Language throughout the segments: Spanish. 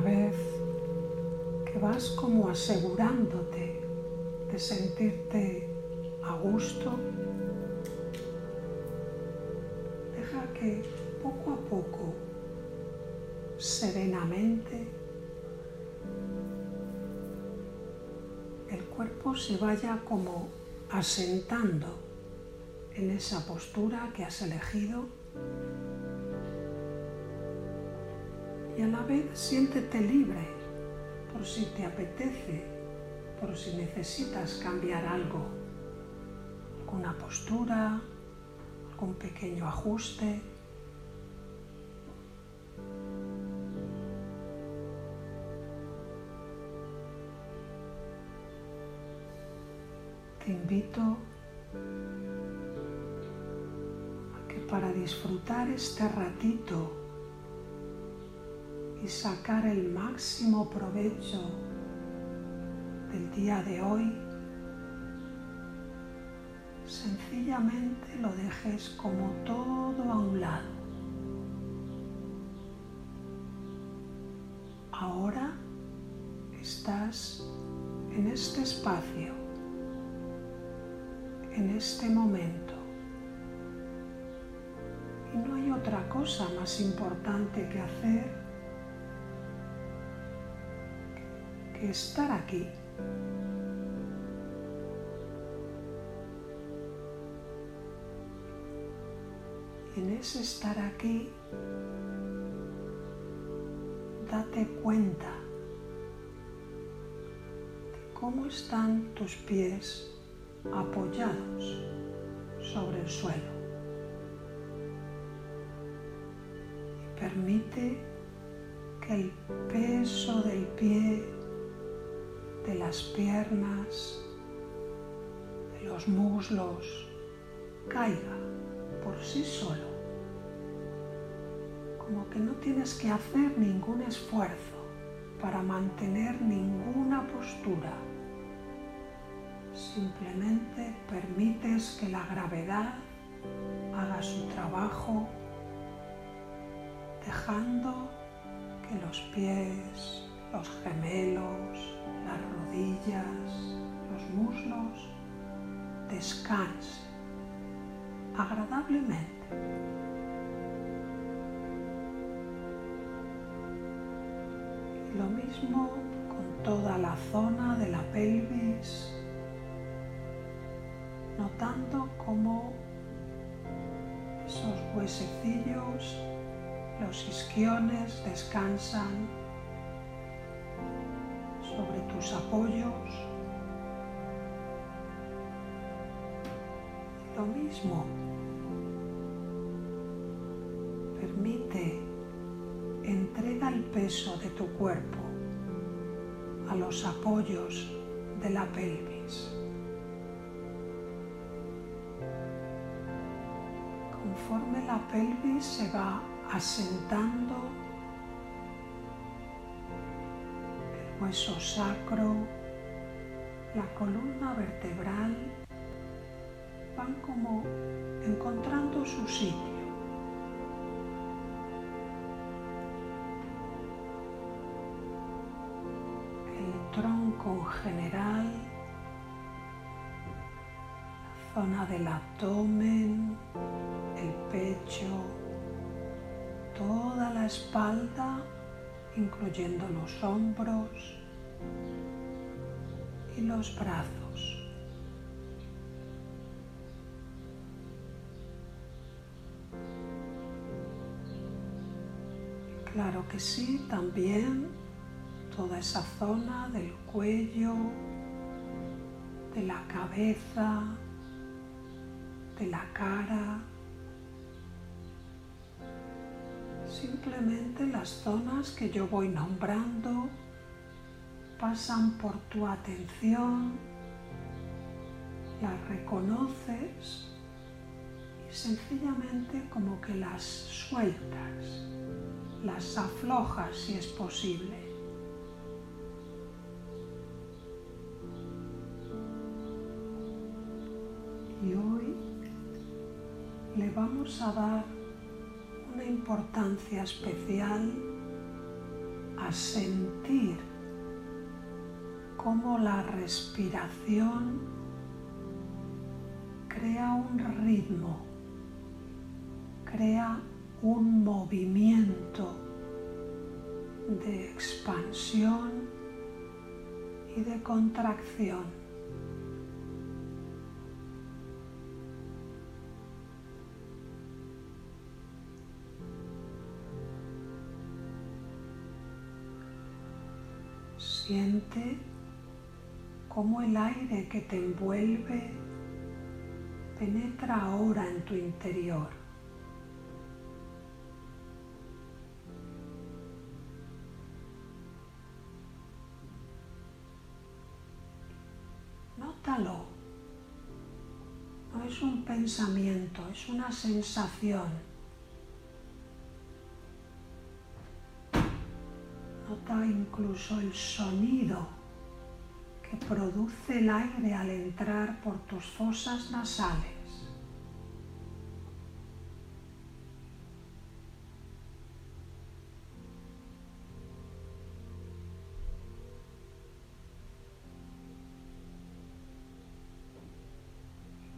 vez que vas como asegurándote de sentirte a gusto, deja que poco a poco, serenamente, el cuerpo se vaya como asentando en esa postura que has elegido la vez siéntete libre por si te apetece, por si necesitas cambiar algo, alguna postura, algún pequeño ajuste. Te invito a que para disfrutar este ratito y sacar el máximo provecho del día de hoy, sencillamente lo dejes como todo a un lado. Ahora estás en este espacio, en este momento. Y no hay otra cosa más importante que hacer estar aquí. En ese estar aquí, date cuenta de cómo están tus pies apoyados sobre el suelo. Y permite que el peso del pie, de las piernas, de los muslos, caiga por sí solo. Como que no tienes que hacer ningún esfuerzo para mantener ninguna postura. Simplemente permites que la gravedad haga su trabajo, dejando que los pies, los gemelos, las rodillas, los muslos descansen agradablemente. Lo mismo con toda la zona de la pelvis, notando cómo esos huesecillos, los isquiones descansan sobre tus apoyos. Lo mismo, permite entrega el peso de tu cuerpo a los apoyos de la pelvis. Conforme la pelvis se va asentando, hueso sacro, la columna vertebral van como encontrando su sitio. tronco en general, la zona del abdomen, el pecho, toda la espalda, incluyendo los hombros y los brazos. Claro que sí, también toda esa zona del cuello, de la cabeza, de la cara. Simplemente las zonas que yo voy nombrando pasan por tu atención, las reconoces y sencillamente como que las sueltas, las aflojas si es posible. Y hoy le vamos a dar una importancia especial a sentir cómo la respiración crea un ritmo, crea un movimiento de expansión y de contracción. Siente cómo el aire que te envuelve penetra ahora en tu interior. Nótalo. No es un pensamiento, es una sensación. Incluso el sonido que produce el aire al entrar por tus fosas nasales.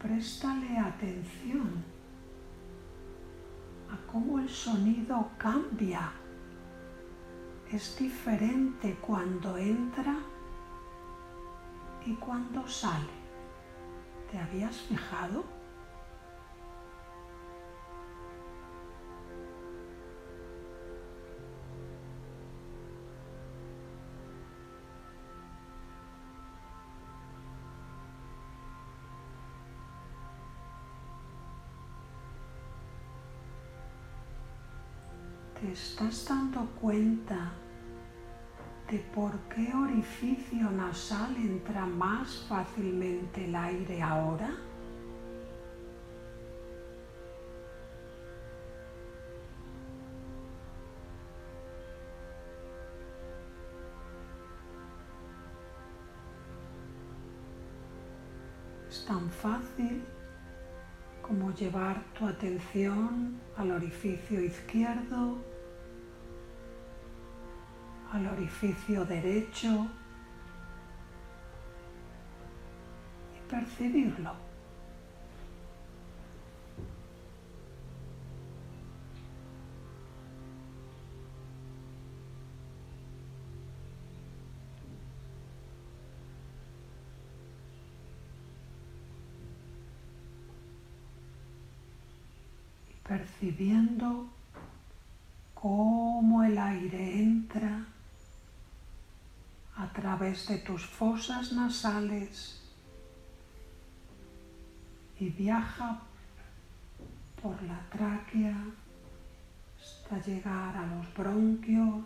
Préstale atención a cómo el sonido cambia es diferente cuando entra y cuando sale. ¿Te habías fijado? Estás dando cuenta de por qué orificio nasal entra más fácilmente el aire ahora? Es tan fácil como llevar tu atención al orificio izquierdo, al orificio derecho y percibirlo. percibiendo cómo el aire entra través de tus fosas nasales y viaja por la tráquea hasta llegar a los bronquios,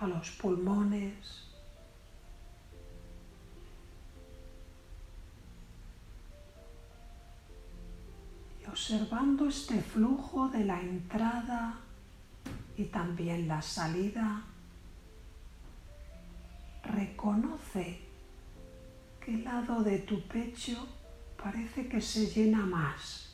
a los pulmones. observando este flujo de la entrada y también la salida, reconoce el lado de tu pecho parece que se llena más.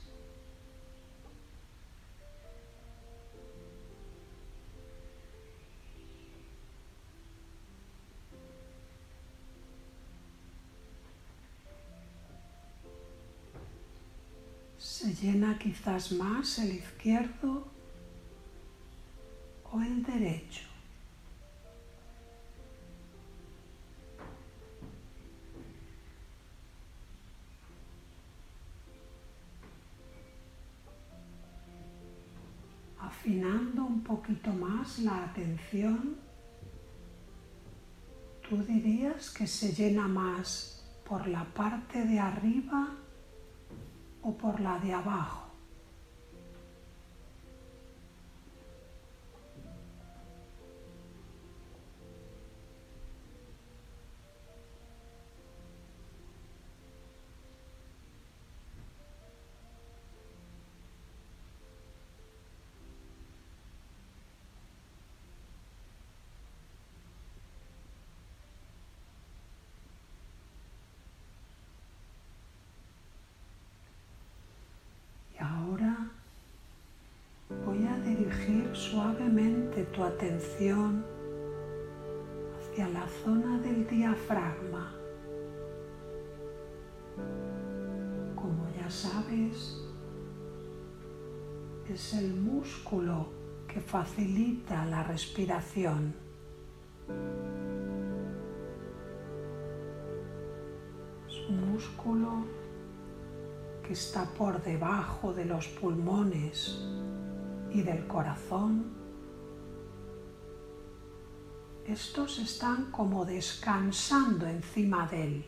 Se llena quizás más el izquierdo o el derecho. Poquito más la atención, tú dirías que se llena más por la parte de arriba o por la de abajo. Tu atención hacia la zona del diafragma. Como ya sabes, es el músculo que facilita la respiración. Es un músculo que está por debajo de los pulmones y del corazón. Estos están como descansando encima de él.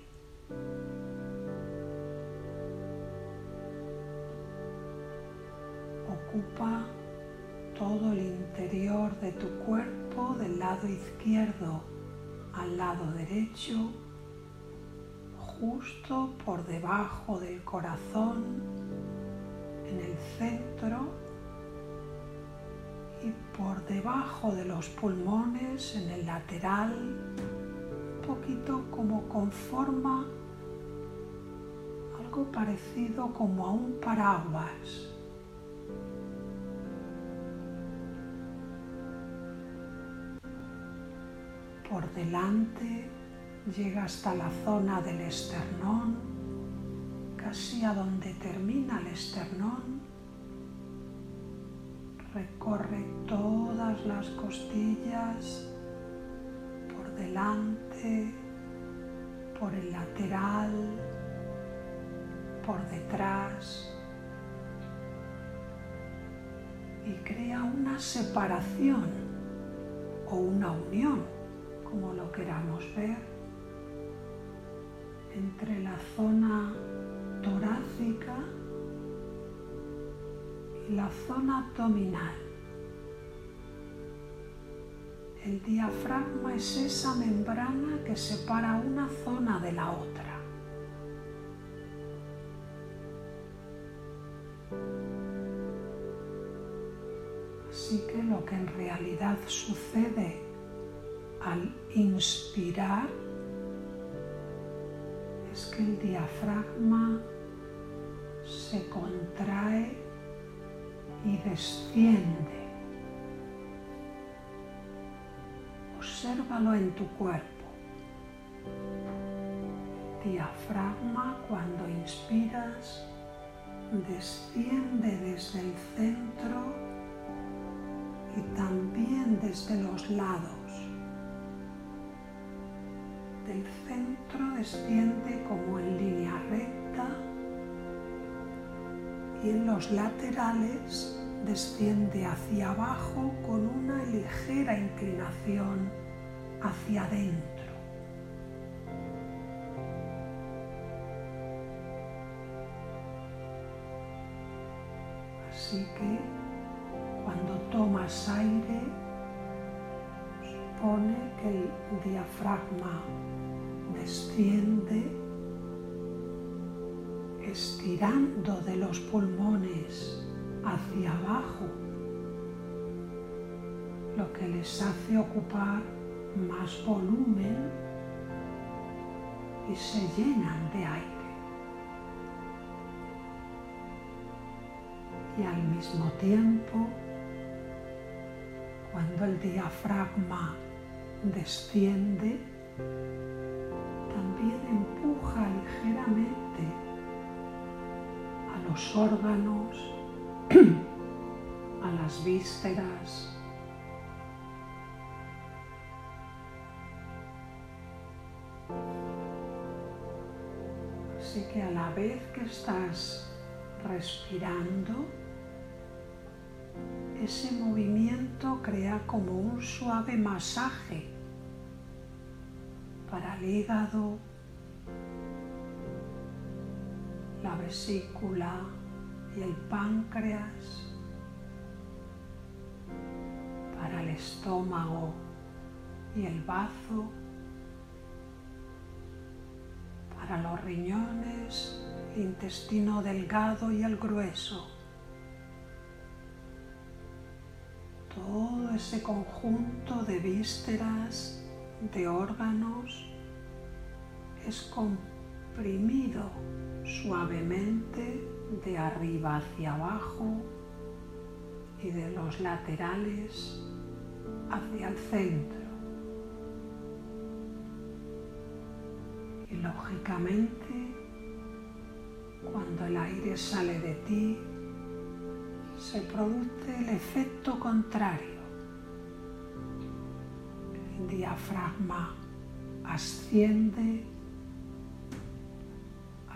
Ocupa todo el interior de tu cuerpo del lado izquierdo al lado derecho justo por debajo del corazón, en el centro por debajo de los pulmones, en el lateral, un poquito como con forma, algo parecido como a un paraguas. Por delante llega hasta la zona del esternón, casi a donde termina el esternón. Recorre todas las costillas por delante, por el lateral, por detrás y crea una separación o una unión, como lo queramos ver entre la zona torácica la zona abdominal. El diafragma es esa membrana que separa una zona de la otra. Así que lo que en realidad sucede al inspirar que el diafragma se contrae y desciende. Obsérvalo en tu cuerpo. diafragma cuando inspiras desciende desde el centro y también desde los lados del centro desciende como en línea recta y en los laterales desciende hacia abajo con una ligera inclinación hacia adentro. Así que cuando tomas aire, supone que el diafragma desciende estirando de los pulmones hacia abajo, lo que les hace ocupar más volumen y se llenan de aire. Y al mismo tiempo, cuando el diafragma desciende, también empuja ligeramente los órganos, a las vísceras, Así que a la vez que estás respirando, ese movimiento crea como un suave masaje para el hígado, vesícula y el páncreas, para el estómago y el bazo, para los riñones, el intestino delgado y el grueso. Todo ese conjunto de vísceras de órganos es comprimido suavemente de arriba hacia abajo y de los laterales hacia el centro. Y lógicamente, cuando el aire sale de ti, se produce el efecto contrario. El diafragma asciende,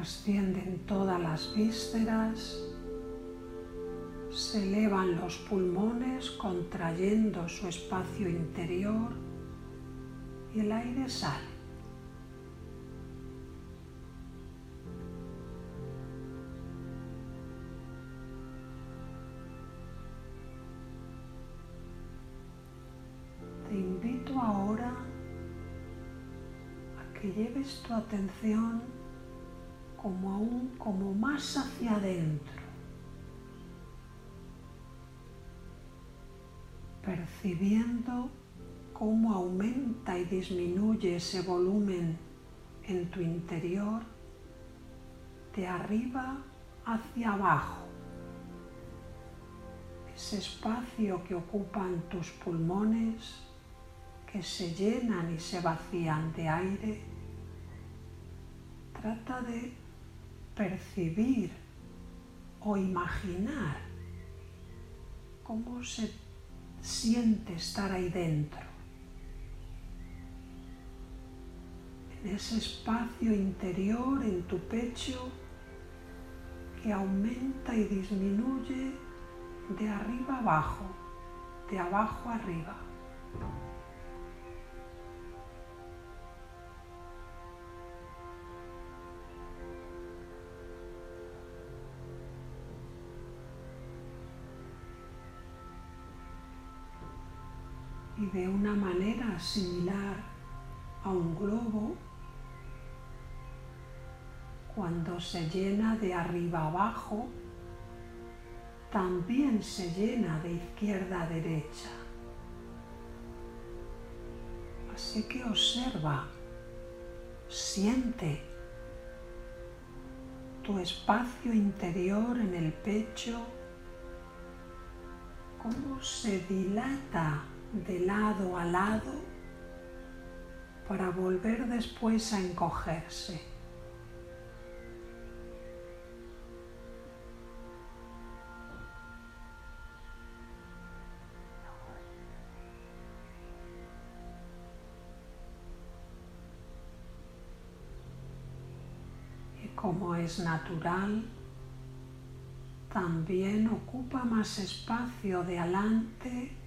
ascienden todas las vísceras, se elevan los pulmones contrayendo su espacio interior y el aire sale. Te invito ahora a que lleves tu atención como aún como más hacia adentro, percibiendo cómo aumenta y disminuye ese volumen en tu interior de arriba hacia abajo. Ese espacio que ocupan tus pulmones que se llenan y se vacían de aire, trata de percibir o imaginar cómo se siente estar ahí dentro. ese espacio interior en tu pecho que aumenta y disminuye de arriba abajo, de abajo arriba. De una manera similar a un globo, cuando se llena de arriba abajo, también se llena de izquierda a derecha. Así que observa, siente tu espacio interior en el pecho, cómo se dilata de lado a lado para volver después a encogerse. como es natural, también ocupa más espacio de adelante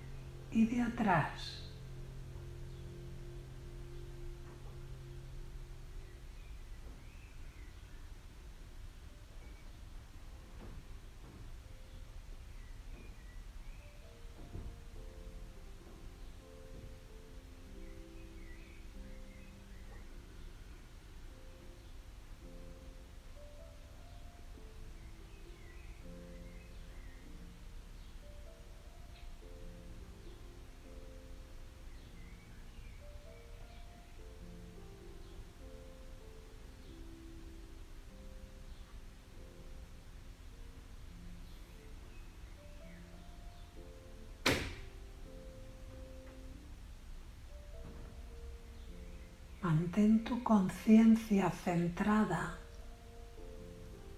y de atrás. Mantén tu conciencia centrada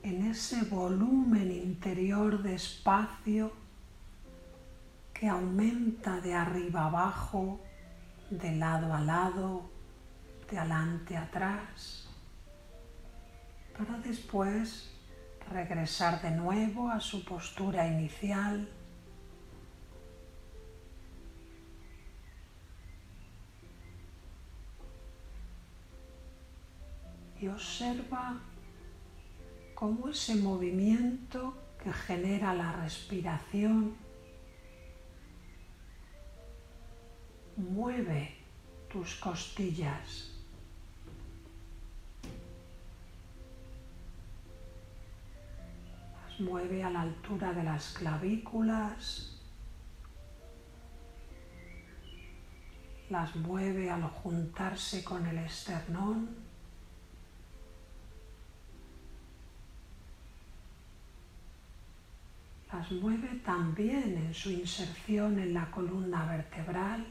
en ese volumen interior de espacio que aumenta de arriba abajo, de lado a lado, de adelante atrás, para después regresar de nuevo a su postura inicial y observa cómo ese movimiento que genera la respiración mueve tus costillas. Las mueve a la altura de las clavículas. Las mueve al juntarse con el esternón. las mueve también en su inserción en la columna vertebral.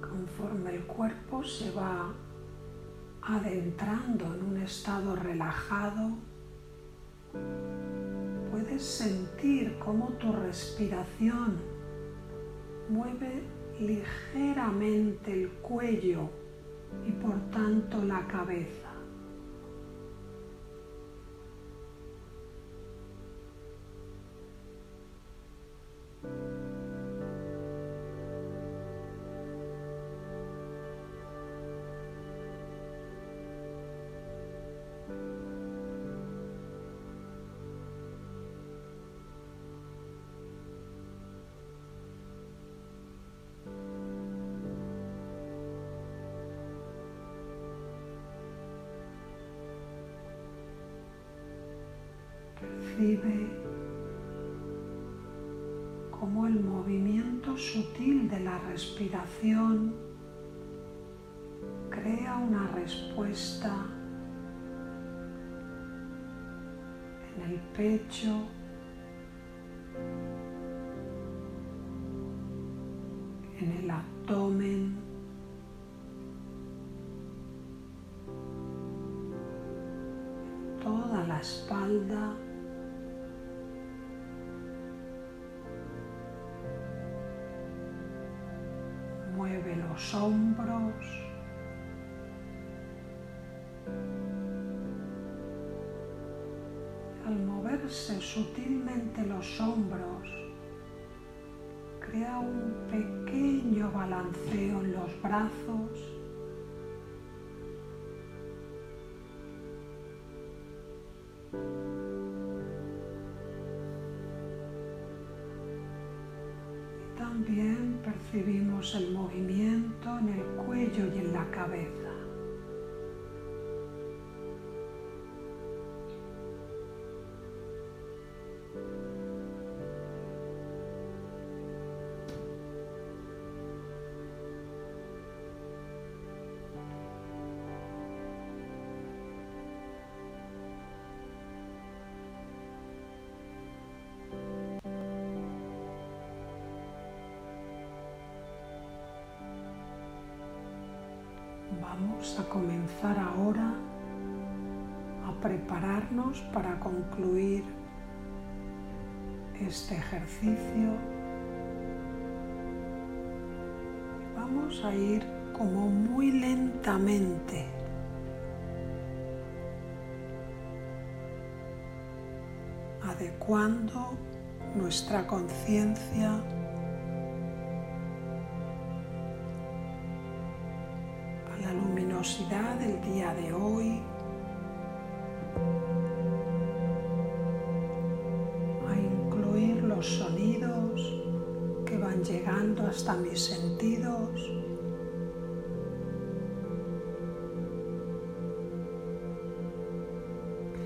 Conforme el cuerpo se va adentrando en un estado relajado, puedes sentir cómo tu respiración mueve ligeramente el cuello y por tanto la cabeza. La respiración crea una respuesta en el pecho, en el abdomen, en toda la espalda. Los hombros. Al moverse sutilmente los hombros, crea un pequeño balanceo en los brazos. También percibimos el movimiento en el cuello y en la cabeza. Este ejercicio. Vamos a ir como muy lentamente. adecuando nuestra conciencia a la luminosidad del día de hoy, hasta mis sentidos.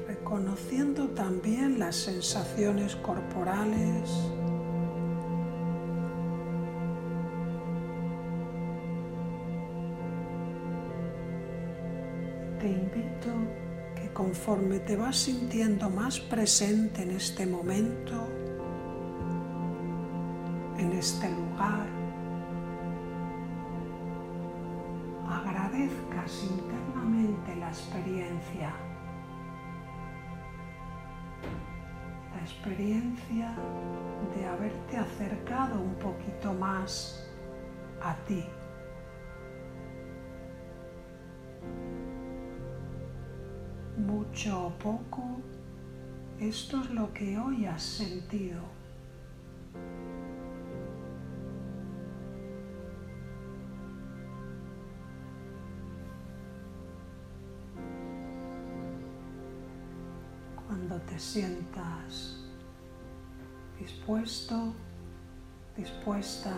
reconociendo también las sensaciones corporales. Te invito que conforme te vas sintiendo más presente en este momento, en este lugar, internamente la experiencia. La experiencia de haberte acercado un poquito más a ti. Mucho o poco, esto es lo que hoy has sentido. Te sientas dispuesto, dispuesta,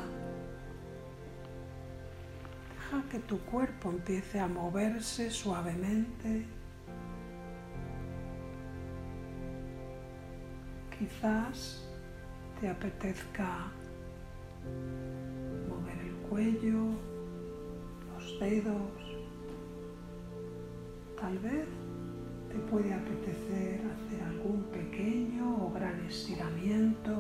deja que tu cuerpo empiece a moverse suavemente. Quizás te apetezca mover el cuello, los dedos. Tal vez te puede apetecer hacer algún pequeño o gran estiramiento.